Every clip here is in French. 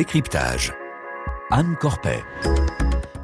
décryptage. Anne Corpet.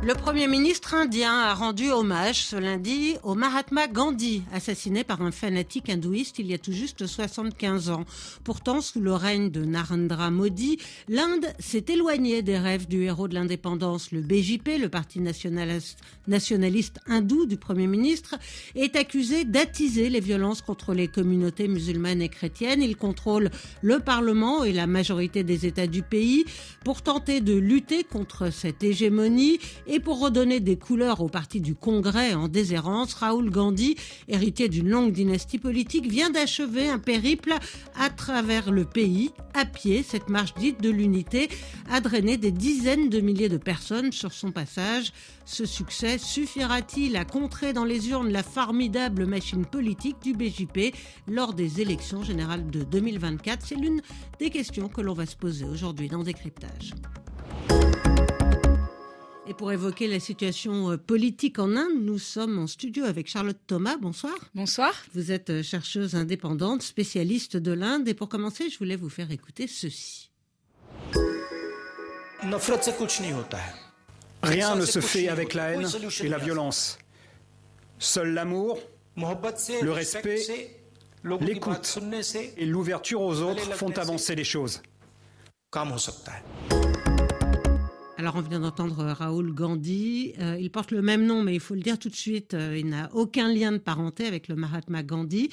Le Premier ministre indien a rendu hommage ce lundi au Mahatma Gandhi, assassiné par un fanatique hindouiste il y a tout juste 75 ans. Pourtant, sous le règne de Narendra Modi, l'Inde s'est éloignée des rêves du héros de l'indépendance. Le BJP, le parti nationaliste hindou du Premier ministre, est accusé d'attiser les violences contre les communautés musulmanes et chrétiennes. Il contrôle le Parlement et la majorité des États du pays pour tenter de lutter contre cette hégémonie et pour redonner des couleurs au parti du Congrès en déshérence, Raoul Gandhi, héritier d'une longue dynastie politique, vient d'achever un périple à travers le pays, à pied. Cette marche dite de l'unité a drainé des dizaines de milliers de personnes sur son passage. Ce succès suffira-t-il à contrer dans les urnes la formidable machine politique du BJP lors des élections générales de 2024 C'est l'une des questions que l'on va se poser aujourd'hui dans Décryptage. Et pour évoquer la situation euh, politique en Inde, nous sommes en studio avec Charlotte Thomas. Bonsoir. Bonsoir. Vous êtes euh, chercheuse indépendante, spécialiste de l'Inde. Et pour commencer, je voulais vous faire écouter ceci. Rien ne se fait avec la haine et la violence. Seul l'amour, le respect, l'écoute et l'ouverture aux autres font avancer les choses. Alors on vient d'entendre Raoul Gandhi. Euh, il porte le même nom, mais il faut le dire tout de suite, euh, il n'a aucun lien de parenté avec le Mahatma Gandhi.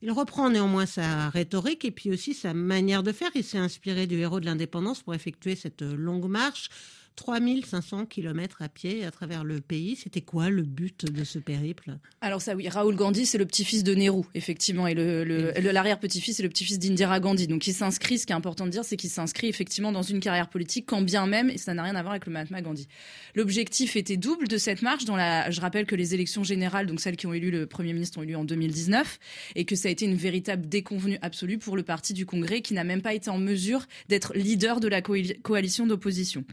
Il reprend néanmoins sa rhétorique et puis aussi sa manière de faire. Il s'est inspiré du héros de l'indépendance pour effectuer cette longue marche. 3500 km à pied à travers le pays. C'était quoi le but de ce périple? Alors ça oui, Raoul Gandhi, c'est le petit-fils de Nehru, effectivement, et l'arrière-petit-fils, c'est le petit-fils d'Indira Gandhi. Donc il s'inscrit, ce qui est important de dire, c'est qu'il s'inscrit effectivement dans une carrière politique, quand bien même, et ça n'a rien à voir avec le Mahatma Gandhi. L'objectif était double de cette marche. Dans la, je rappelle que les élections générales, donc celles qui ont élu le Premier ministre, ont eu lieu en 2019, et que ça a été une véritable déconvenue absolue pour le parti du Congrès, qui n'a même pas été en mesure d'être leader de la coalition d'opposition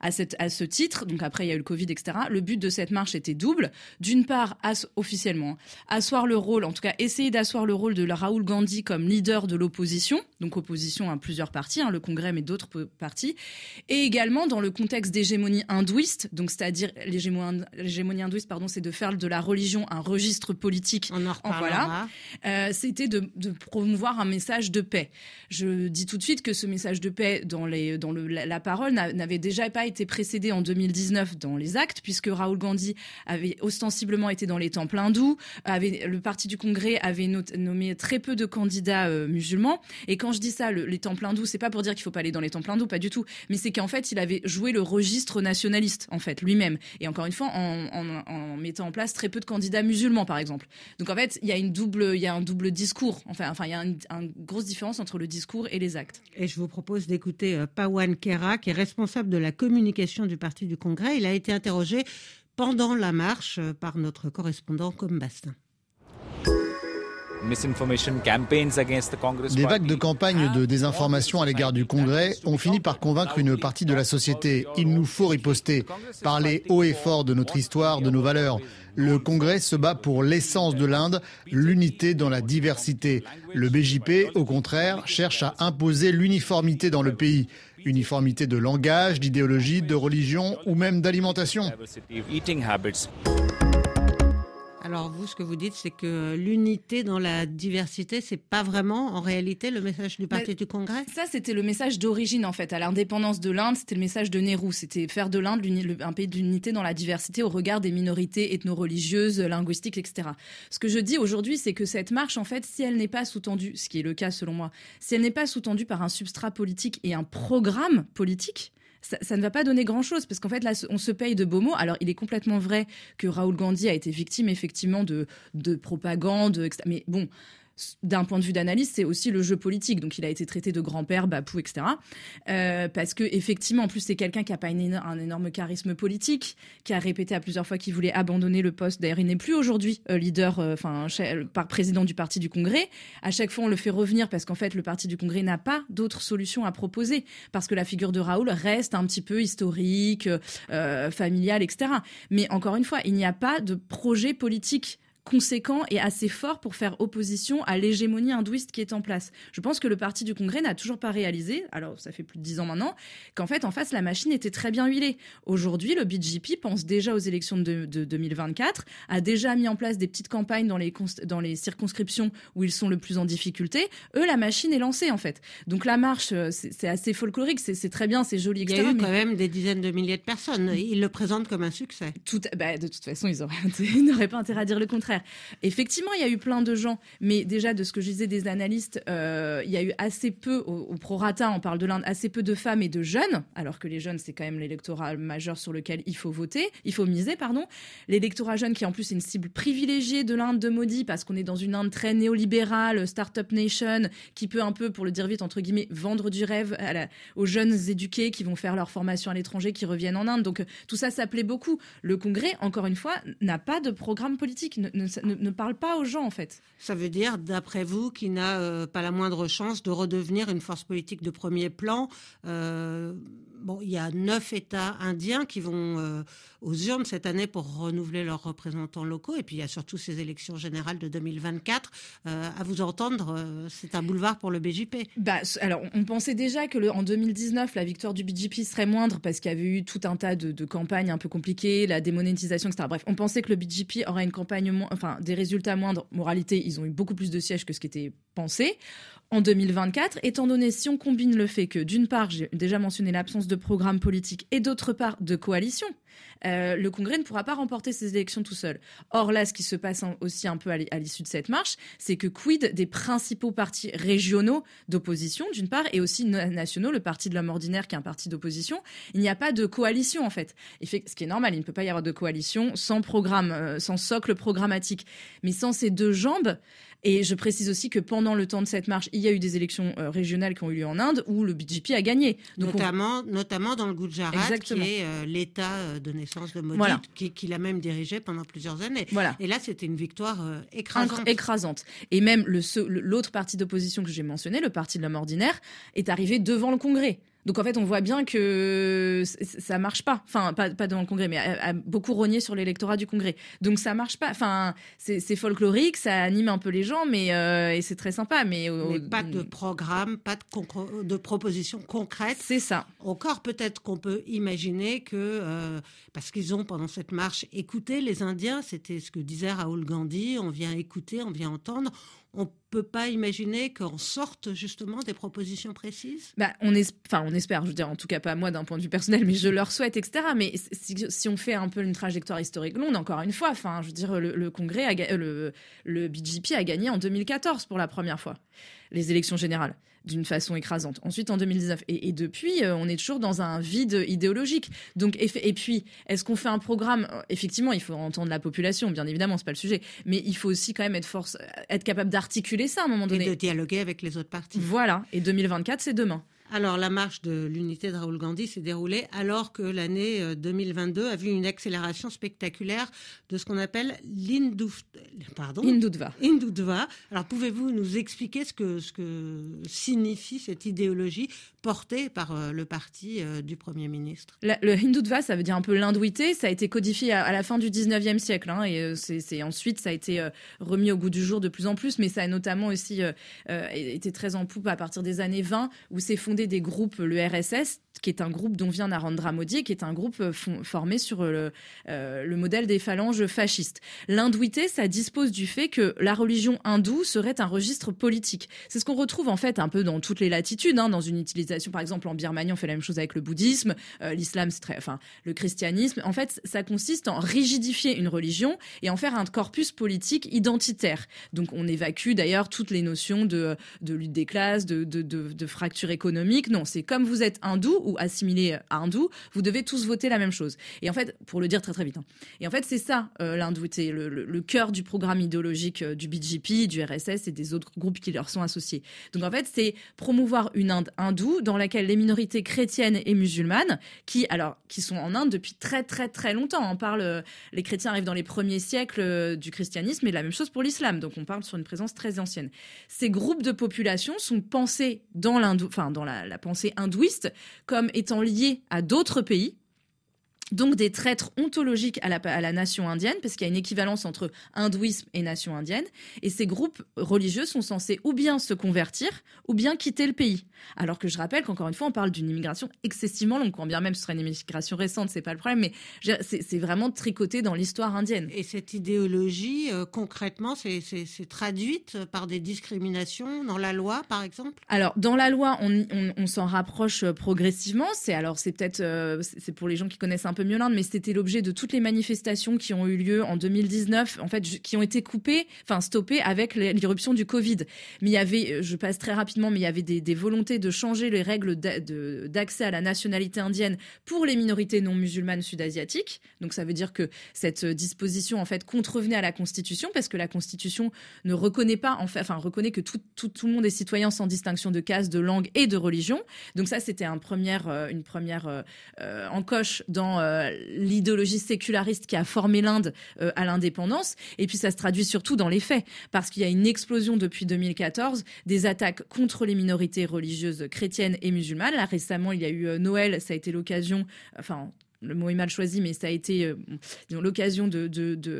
à, cette, à ce titre. Donc après, il y a eu le Covid, etc. Le but de cette marche était double. D'une part, officiellement, asseoir le rôle, en tout cas essayer d'asseoir le rôle de Raoul Gandhi comme leader de l'opposition, donc opposition à plusieurs partis, hein, le Congrès mais d'autres partis, et également dans le contexte d'hégémonie hindouiste, donc c'est-à-dire l'hégémonie hindouiste, pardon, c'est de faire de la religion un registre politique. On en voilà. Euh, C'était de, de, promouvoir un message de paix. Je dis tout de suite que ce message de paix dans, les, dans le, la, la parole n'avait déjà pas été précédé en 2019 dans les actes, puisque Raoul Gandhi avait ostensiblement été dans les temples hindous, avait, le parti du Congrès avait nommé très peu de candidats euh, musulmans. Et quand je dis ça, les temples hindous, c'est pas pour dire qu'il faut pas aller dans les temples hindous, pas du tout, mais c'est qu'en fait, il avait joué le registre nationaliste, en fait, lui-même. Et encore une fois, en, mettant en place très peu de candidats musulmans, par exemple. Donc en fait, il y a une double, il y a un double discours. Enfin, enfin, il y a une, grosse différence entre le discours et les actes. Et je vous propose d'écouter euh, Pawan Kera, qui est responsable de la communication communication du Parti du Congrès. Il a été interrogé pendant la marche par notre correspondant comme Bastin. Les vagues de campagne de désinformation à l'égard du Congrès ont fini par convaincre une partie de la société. Il nous faut riposter, parler haut et fort de notre histoire, de nos valeurs. Le Congrès se bat pour l'essence de l'Inde, l'unité dans la diversité. Le BJP, au contraire, cherche à imposer l'uniformité dans le pays. Uniformité de langage, d'idéologie, de religion ou même d'alimentation. Alors vous, ce que vous dites, c'est que l'unité dans la diversité, c'est pas vraiment en réalité le message du Parti du Congrès? Ça, c'était le message d'origine en fait. À l'indépendance de l'Inde, c'était le message de Nehru. C'était faire de l'Inde un pays d'unité dans la diversité au regard des minorités ethno-religieuses, linguistiques, etc. Ce que je dis aujourd'hui, c'est que cette marche, en fait, si elle n'est pas sous-tendue, ce qui est le cas selon moi, si elle n'est pas sous-tendue par un substrat politique et un programme politique, ça, ne va pas donner grand-chose parce qu'en fait là on se paye de beaux mots. Alors il est complètement vrai que Raoul Gandhi a été victime effectivement de, de propagande, etc. mais bon d'un point de vue d'analyse, c'est aussi le jeu politique. Donc, il a été traité de grand-père, bapou, etc. Euh, parce que effectivement, en plus, c'est quelqu'un qui n'a pas un énorme charisme politique, qui a répété à plusieurs fois qu'il voulait abandonner le poste. D'ailleurs, il n'est plus aujourd'hui euh, leader, euh, enfin, par président du parti du Congrès. À chaque fois, on le fait revenir parce qu'en fait, le parti du Congrès n'a pas d'autres solutions à proposer, parce que la figure de Raoul reste un petit peu historique, familiale, etc. Mais encore une fois, il n'y a pas de projet politique conséquent et assez fort pour faire opposition à l'hégémonie hindouiste qui est en place. Je pense que le parti du Congrès n'a toujours pas réalisé, alors ça fait plus de dix ans maintenant, qu'en fait en face la machine était très bien huilée. Aujourd'hui, le BJP pense déjà aux élections de, 2024, a déjà mis en place des petites campagnes dans les, dans les circonscriptions où ils sont le plus en difficulté. Eux, la machine est lancée en fait. Donc la marche, euh, c'est assez folklorique, c'est très bien, c'est joli. Il y a eu quand même des dizaines de milliers de personnes. Ils le présentent comme un succès. Tout, bah, de toute façon, ils n'auraient pas intérêt à dire le contraire. Effectivement, il y a eu plein de gens, mais déjà de ce que je disais des analystes, euh, il y a eu assez peu, au, prorata, on parle de l'Inde, assez peu de femmes et de jeunes, alors que les jeunes, c'est quand même l'électorat majeur sur lequel il faut voter, il faut miser, pardon. L'électorat jeune qui en plus une cible privilégiée de l'Inde de Modi, parce qu'on est dans une Inde très néolibérale, start-up nation, qui peut un peu, pour le dire vite, entre guillemets, vendre du rêve aux jeunes éduqués qui vont faire leur formation à l'étranger, qui reviennent en Inde. Donc tout ça, ça plaît beaucoup. Le Congrès, encore une fois, n'a pas de programme politique, ne, parle pas aux gens en fait. Ça veut dire, d'après vous, qu'il n'a euh, pas la moindre chance de redevenir une force politique de premier plan. Euh, bon, il y a neuf États indiens qui vont euh, aux urnes cette année pour renouveler leurs représentants locaux. Et puis il y a surtout ces élections générales de 2024. à vous entendre, c'est un boulevard pour le BJP. Bah, alors, on pensait déjà que le, en 2019, la victoire du BJP serait moindre parce qu'il y avait eu tout un tas de, campagnes un peu compliquées, la démonétisation, etc. Bref, on pensait que le BJP aurait une campagne, enfin, des résultats moindres. Moralité, ils ont eu beaucoup plus de sièges que ce qui était En 2024, étant donné si on combine le fait que d'une part, j'ai déjà mentionné l'absence de programme politique et d'autre part de coalition, euh, le Congrès ne pourra pas remporter ces élections tout seul. Or là, ce qui se passe aussi un peu à l'issue de cette marche, c'est que quid des principaux partis régionaux d'opposition, d'une part, et aussi nationaux, le Parti de l'homme ordinaire qui est un parti d'opposition, il n'y a pas de coalition en fait. fait. Ce qui est normal, il ne peut pas y avoir de coalition sans programme, euh, sans socle programmatique. Mais sans ces deux jambes, et je précise aussi que pendant le temps de cette marche, il y a eu des élections euh, régionales qui ont eu lieu en Inde où le BJP a gagné. notamment, notamment dans le Gujarat, qui est euh, l'État de naissance de qu'il qui, a même dirigé pendant plusieurs années. Voilà. Et là, c'était une victoire écrasante. écrasante. Et même l'autre parti d'opposition que j'ai mentionné, le Parti de l'homme ordinaire, est arrivé devant le Congrès. Donc en fait, on voit bien que ça marche pas. Enfin, pas, pas devant le Congrès, mais a, beaucoup rogné sur l'électorat du Congrès. Donc ça marche pas. Enfin, c'est folklorique, ça anime un peu les gens, mais euh, et c'est très sympa. Mais, pas de programme, pas de, de propositions concrètes. C'est ça. Encore peut-être qu'on peut imaginer que euh, parce qu'ils ont pendant cette marche écouté les Indiens, c'était ce que disait Raoul Gandhi. On vient écouter, on vient entendre on peut pas imaginer qu'en sortent justement des propositions précises? Bah, on, enfin, on espère, je veux dire, en tout cas pas moi d'un point de vue personnel, mais je leur souhaite, etc. Mais si, on fait un peu une trajectoire historique longue, encore une fois, enfin, je veux dire, le, Congrès, a, le, le BGP a gagné en 2014 pour la première fois les élections générales d'une façon écrasante. Ensuite, en 2019. Et, depuis, euh, on est toujours dans un vide idéologique. Donc, et, puis, est-ce qu'on fait un programme? Effectivement, il faut entendre la population, bien évidemment, c'est pas le sujet. Mais il faut aussi quand même être, force, être capable d'articuler ça à un moment donné. Et de dialoguer avec les autres partis. Voilà. Et 2024, c'est demain. Alors, la marche de l'unité de Raoul Gandhi s'est déroulée alors que l'année 2022 euh, a vu une accélération spectaculaire de ce qu'on appelle l'Hindutva. Alors, pouvez-vous nous expliquer ce que, ce que signifie cette idéologie portée par euh, le parti euh, du Premier ministre? Le Hindutva, ça veut dire un peu l'hindouité. Ça a été codifié à, la fin du 19e siècle. Hein, et c'est ensuite, ça a été remis au goût du jour de plus en plus. Mais ça a notamment aussi été très en poupe à partir des années 20, où c'est fondé des groupes, le RSS, qui est un groupe dont vient Narendra Modi, qui est un groupe euh, formé sur euh, euh, le, modèle des phalanges fascistes. L'hindouité, ça dispose du fait que la religion hindoue serait un registre politique. C'est ce qu'on retrouve en fait un peu dans toutes les latitudes, hein, dans une utilisation, par exemple en Birmanie, on fait la même chose avec le bouddhisme, l'islam, c'est très, enfin le christianisme. En fait, ça consiste en rigidifier une religion et en faire un corpus politique identitaire. Donc on évacue d'ailleurs toutes les notions de, lutte des classes, de, de, de fracture économique. Non, c'est comme vous êtes hindou ou assimilé à hindou, vous devez tous voter la même chose. Et en fait, pour le dire très très vite, hein. et en fait c'est ça euh, l'hindouité, le, cœur du programme idéologique euh, du BJP, du RSS et des autres groupes qui leur sont associés. Donc en fait, c'est promouvoir une Inde hindoue dans laquelle les minorités chrétiennes et musulmanes, qui alors qui sont en Inde depuis très très très longtemps, on parle, euh, les chrétiens arrivent dans les premiers siècles du christianisme et la même chose pour l'islam. Donc on parle sur une présence très ancienne. Ces groupes de population sont pensés dans l'hindou, enfin dans la, la pensée hindouiste comme étant liés à d'autres pays donc des traîtres ontologiques à la, à la nation indienne, parce qu'il y a une équivalence entre hindouisme et nation indienne, et ces groupes religieux sont censés ou bien se convertir, ou bien quitter le pays. Alors que je rappelle qu'encore une fois, on parle d'une immigration excessivement longue, quand bien même ce serait une immigration récente, c'est pas le problème, mais c'est vraiment tricoté dans l'histoire indienne. Et cette idéologie, euh, concrètement, c'est traduite par des discriminations dans la loi, par exemple? Alors, dans la loi, on, on, s'en rapproche euh, progressivement. C'est alors, c'est peut-être, euh, c'est pour les gens qui connaissent un peu mieux l'Inde, mais c'était l'objet de toutes les manifestations qui ont eu lieu en 2019, en fait, qui ont été coupées, enfin stoppées avec l'irruption du Covid. Mais il y avait, je passe très rapidement, mais il y avait des, volontés de changer les règles d'accès à la nationalité indienne pour les minorités non musulmanes sud-asiatiques. Donc ça veut dire que cette disposition en fait contrevenait à la Constitution parce que la Constitution ne reconnaît pas, en fait, enfin reconnaît que tout, le monde est citoyen sans distinction de caste, de langue et de religion. Donc ça c'était euh, une première euh, euh, encoche dans l'idéologie séculariste qui a formé l'Inde à l'indépendance. Et puis ça se traduit surtout dans les faits parce qu'il y a une explosion depuis 2014 des attaques contre les minorités religieuses chrétienne et musulmane. Là, récemment, il y a eu euh, Noël, ça a été l'occasion, enfin, le mot est mal choisi, mais ça a été euh, l'occasion de,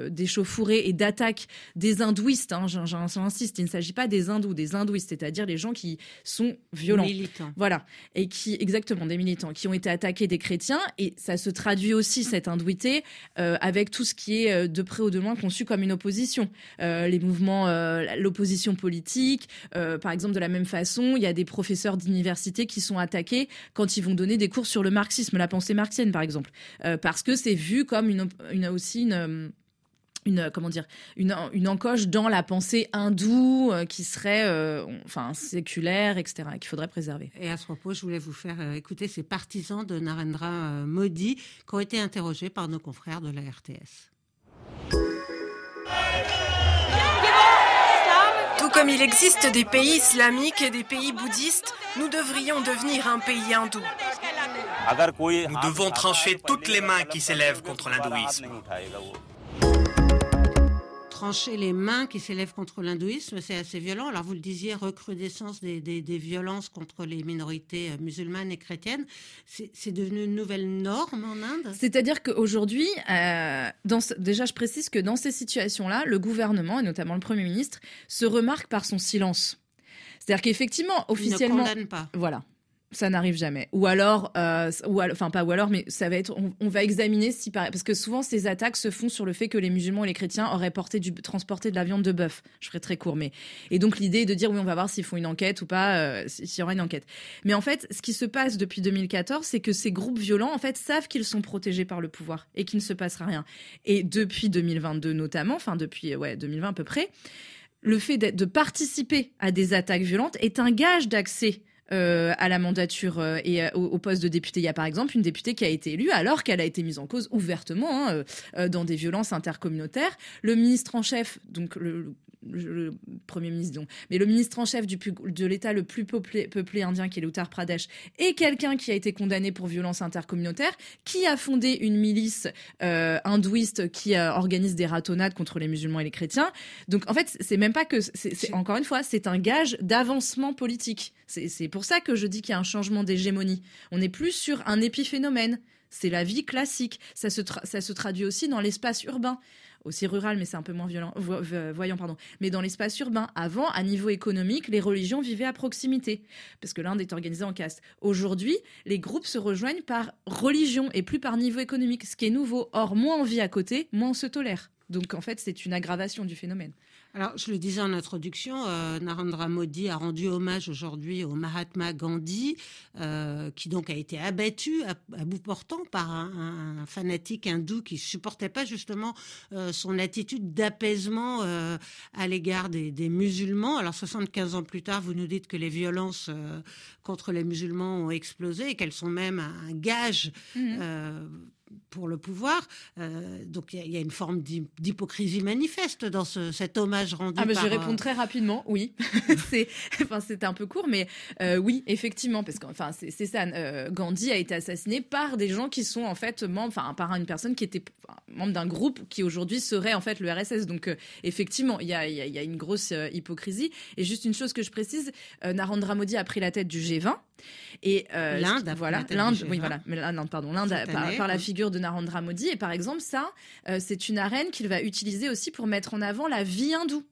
d'échauffourées et d'attaques des hindouistes. Hein, j'insiste, il ne s'agit pas des hindous, des hindouistes, c'est-à-dire les gens qui sont violents. Militants. Voilà. Et qui, exactement, des militants, qui ont été attaqués des chrétiens. Et ça se traduit aussi, cette hindouité, euh, avec tout ce qui est euh, de près ou de loin conçu comme une opposition. les mouvements, l'opposition politique, par exemple, de la même façon, il y a des professeurs d'université qui sont attaqués quand ils vont donner des cours sur le marxisme, la pensée marxienne, par exemple. Euh, parce que c'est vu comme une, une aussi une euh, une comment dire une, une encoche dans la pensée hindoue euh, qui serait enfin séculaire etc qu'il faudrait préserver et à ce propos je voulais vous faire écouter ces partisans de Narendra Modi qui ont été interrogés par nos confrères de la RTS Tout comme il existe des pays islamiques et des pays bouddhistes, nous devrions devenir un pays hindou. Nous devons trancher toutes les mains qui s'élèvent contre l'hindouisme. Trancher les mains qui s'élèvent contre l'hindouisme, c'est assez violent. Alors vous le disiez, recrudescence des, violences contre les minorités euh, musulmanes et chrétiennes, c'est devenu une nouvelle norme en Inde? C'est-à-dire qu'aujourd'hui, euh, déjà je précise que dans ces situations-là, le gouvernement, et notamment le Premier ministre, se remarque par son silence. C'est-à-dire qu'effectivement, officiellement... Il ne condamne pas. Voilà ça n'arrive jamais. Ou alors, euh, ou enfin pas ou alors, mais ça va être, on, va examiner si parce que souvent ces attaques se font sur le fait que les musulmans et les chrétiens auraient porté du, transporté de la viande de bœuf. Je ferai très court, mais et donc l'idée est de dire oui, on va voir s'ils font une enquête ou pas, euh, s'il y aura une enquête. Mais en fait, ce qui se passe depuis 2014, c'est que ces groupes violents en fait savent qu'ils sont protégés par le pouvoir et qu'il ne se passera rien. Et depuis 2022 notamment, enfin depuis ouais 2020 à peu près le fait de participer à des attaques violentes est un gage d'accès euh, à la mandature euh, et euh, au, poste de député. Il y a par exemple une députée qui a été élue alors qu'elle a été mise en cause ouvertement hein, dans des violences intercommunautaires. Le ministre en chef, donc le, le premier ministre, donc, mais le ministre en chef du, de l'État le plus peuplé, peuplé, indien, qui est l'Uttar Pradesh, est quelqu'un qui a été condamné pour violence intercommunautaire, qui a fondé une milice euh, hindouiste qui euh, organise des ratonnades contre les musulmans et les chrétiens. Donc en fait, c'est même pas que, encore une fois, c'est un gage d'avancement politique. C'est pour ça que je dis qu'il y a un changement d'hégémonie. On n'est plus sur un épiphénomène. C'est la vie classique. Ça se, ça se traduit aussi dans l'espace urbain aussi rural, mais c'est un peu moins violent, voyant, pardon. Mais dans l'espace urbain, avant, à niveau économique, les religions vivaient à proximité, parce que l'Inde est organisée en caste. Aujourd'hui, les groupes se rejoignent par religion et plus par niveau économique, ce qui est nouveau. Or, moins on vit à côté, moins on se tolère. Donc en fait, c'est une aggravation du phénomène. Alors, je le disais en introduction, euh, Narendra Modi a rendu hommage aujourd'hui au Mahatma Gandhi, euh, qui donc a été abattu à, bout portant par un, fanatique hindou qui supportait pas justement euh, son attitude d'apaisement à l'égard des, musulmans. Alors, 75 ans plus tard, vous nous dites que les violences contre les musulmans ont explosé et qu'elles sont même un, gage. Mmh pour le pouvoir. Euh, donc il y, a une forme d'hypocrisie manifeste dans cet hommage rendu. Ah, mais je vais répondre euh, très rapidement. Oui, c'est enfin c'était un peu court, mais euh, oui, effectivement, parce que enfin c'est ça. Gandhi a été assassiné par des gens qui sont en fait membres, enfin par une personne qui était membre d'un groupe qui aujourd'hui serait en fait le RSS. Donc effectivement, il y a, y a, une grosse hypocrisie. Et juste une chose que je précise, Narendra Modi a pris la tête du G20 Et l'Inde, voilà, l'Inde, oui, voilà, mais l'Inde, pardon, l'Inde par, la figure de Narendra Modi. Et par exemple, ça, c'est une arène qu'il va utiliser aussi pour mettre en avant la vie hindoue.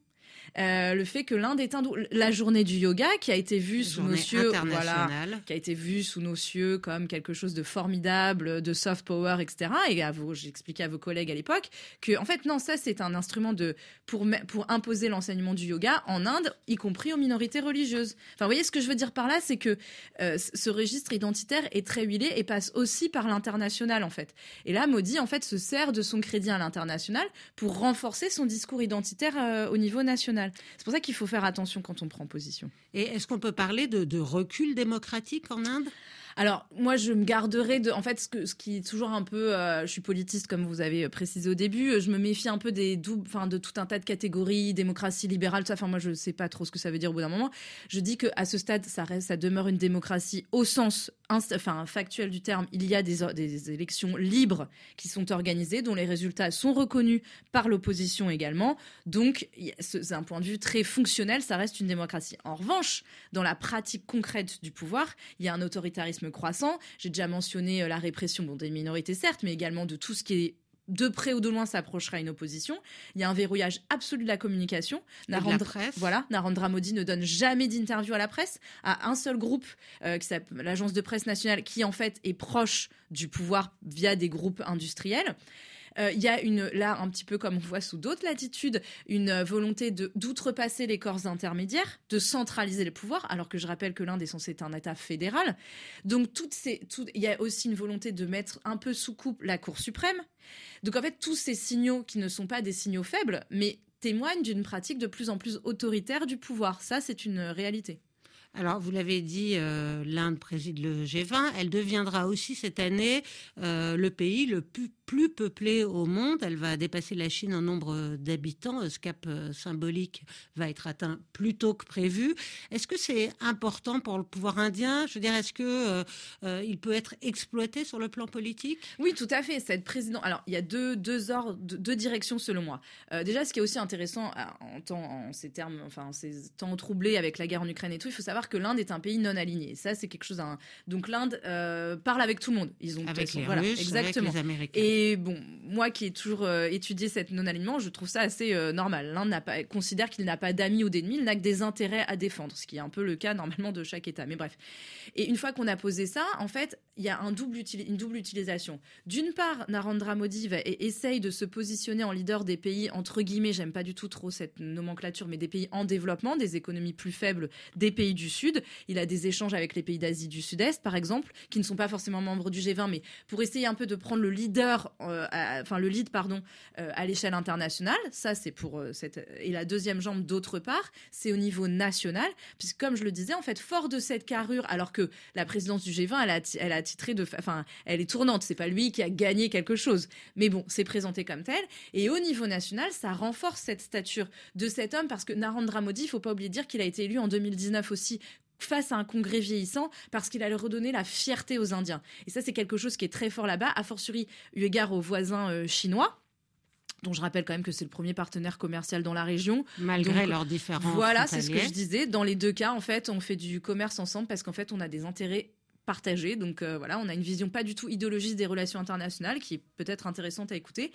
Euh, le fait que l'Inde est hindou. La journée du yoga qui a été vue sous nos cieux, voilà, qui a été vue sous nos cieux comme quelque chose de formidable, de soft power, etc. Et à vous, j'expliquais à vos collègues à l'époque que, en fait, non, ça c'est un instrument de pour pour imposer l'enseignement du yoga en Inde, y compris aux minorités religieuses. Enfin, vous voyez ce que je veux dire par là, c'est que euh, ce registre identitaire est très huilé et passe aussi par l'international en fait. Et là, Modi en fait se sert de son crédit à l'international pour renforcer son discours identitaire euh, au niveau national. C'est pour ça qu'il faut faire attention quand on prend position. Et est-ce qu'on peut parler de recul démocratique en Inde? Alors moi je me garderai de, en fait ce, qui est toujours un peu, euh, je suis politiste comme vous avez précisé au début, je me méfie un peu des doubles, enfin de tout un tas de catégories, démocratie libérale, tout ça. Enfin moi je sais pas trop ce que ça veut dire au bout d'un moment. Je dis que à ce stade ça reste, ça demeure une démocratie au sens, enfin factuel du terme. Il y a des, des élections libres qui sont organisées, dont les résultats sont reconnus par l'opposition également. Donc c'est un point de vue très fonctionnel, ça reste une démocratie. En revanche, dans la pratique concrète du pouvoir, il y a un autoritarisme croissant. J'ai déjà mentionné euh, la répression bon, des minorités, certes, mais également de tout ce qui est de près ou de loin s'approchera une opposition. Il y a un verrouillage absolu de la communication. Narendra, Voilà, Narendra Modi ne donne jamais d'interview à la presse, à un seul groupe, euh, qui s'appelle l'agence de presse nationale, qui en fait est proche du pouvoir via des groupes industriels. Euh, il y a une, là, un petit peu comme on voit sous d'autres latitudes, une volonté de, d'outrepasser les corps intermédiaires, de centraliser les pouvoirs, alors que je rappelle que l'Inde est censé être un État fédéral. Donc, il y a aussi une volonté de mettre un peu sous coupe la Cour suprême. Donc, en fait, tous ces signaux qui ne sont pas des signaux faibles, mais témoignent d'une pratique de plus en plus autoritaire du pouvoir. Ça, c'est une réalité. Alors, vous l'avez dit, euh, l'Inde préside le G20. Elle deviendra aussi cette année euh, le pays le plus peuplée au monde. Elle va dépasser la Chine en nombre d'habitants. Ce cap euh, symbolique va être atteint plus tôt que prévu. Est-ce que c'est important pour le pouvoir indien? Je veux dire, est-ce que euh, il peut être exploité sur le plan politique? Oui, tout à fait. Cette président. Alors, il y a deux deux directions selon moi. déjà, ce qui est aussi intéressant en en ces termes, enfin, ces temps troublés avec la guerre en Ukraine et tout, il faut savoir que l'Inde est un pays non aligné. Ça, c'est quelque chose. Donc, l'Inde parle avec tout le monde. Ils ont avec les Russes, exactement. avec les Américains. Et et bon, moi qui ai toujours euh, étudié cette non-alignement, je trouve ça assez euh, normal. L'un n'a pas, considère qu'il n'a pas d'amis ou d'ennemis, il n'a que des intérêts à défendre, ce qui est un peu le cas normalement de chaque État. Mais bref. Et une fois qu'on a posé ça, en fait, il y a un double une double utilisation. D'une part, Narendra Modi va, essaye de se positionner en leader des pays, entre guillemets, j'aime pas du tout trop cette nomenclature, mais des pays en développement, des économies plus faibles des pays du Sud. Il a des échanges avec les pays d'Asie du Sud-Est, par exemple, qui ne sont pas forcément membres du G20, mais pour essayer un peu de prendre le leader euh, enfin le lead pardon, euh, à l'échelle internationale. Ça, c'est pour euh, cette et la deuxième jambe d'autre part, c'est au niveau national, puisque comme je le disais, en fait, fort de cette carrure, alors que la présidence du G20, elle a, elle a titré de, enfin, elle est tournante. C'est pas lui qui a gagné quelque chose, mais bon, c'est présenté comme tel. Et au niveau national, ça renforce cette stature de cet homme parce que Narendra Modi, il faut pas oublier de dire qu'il a été élu en 2019 aussi face à un congrès vieillissant parce qu'il allait redonner la fierté aux Indiens. Et ça, c'est quelque chose qui est très fort là-bas, a fortiori eu égard aux voisins euh, chinois dont je rappelle quand même que c'est le premier partenaire commercial dans la région. Malgré leurs différences. Voilà, c'est ce que je disais. Dans les deux cas, en fait, on fait du commerce ensemble parce qu'en fait, on a des intérêts Donc euh, voilà, on a une vision pas du tout idéologiste des relations internationales qui est peut-être intéressante à écouter.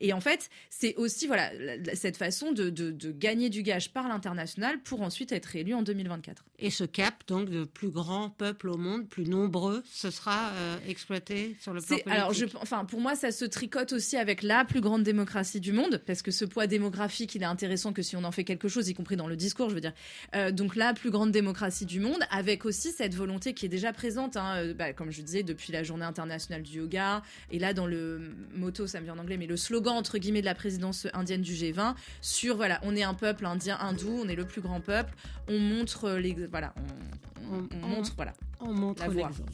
Et en fait, c'est aussi voilà cette façon de, gagner du gage par l'international pour ensuite être élu en 2024. Et ce cap donc de plus grand peuple au monde, plus nombreux, ce sera euh, exploité sur le plan politique. Alors, je, enfin pour moi, ça se tricote aussi avec la plus grande démocratie du monde parce que ce poids démographique, il est intéressant que si on en fait quelque chose, y compris dans le discours, je veux dire. Euh, donc la plus grande démocratie du monde, avec aussi cette volonté qui est déjà présente Hein, euh, bah, comme je disais, depuis la journée internationale du yoga, et là dans le motto, ça me vient en anglais, mais le slogan entre guillemets de la présidence indienne du G20 sur voilà, on est un peuple indien hindou, on est le plus grand peuple, on montre les voilà, on, montre voilà. On montre l'exemple.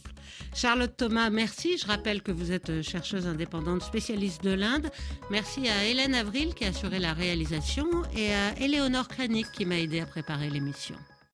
Charlotte Thomas, merci. Je rappelle que vous êtes euh, chercheuse indépendante spécialiste de l'Inde. Merci à Hélène Avril qui a assuré la réalisation et à Éléonore Kranik qui m'a aidé à préparer l'émission.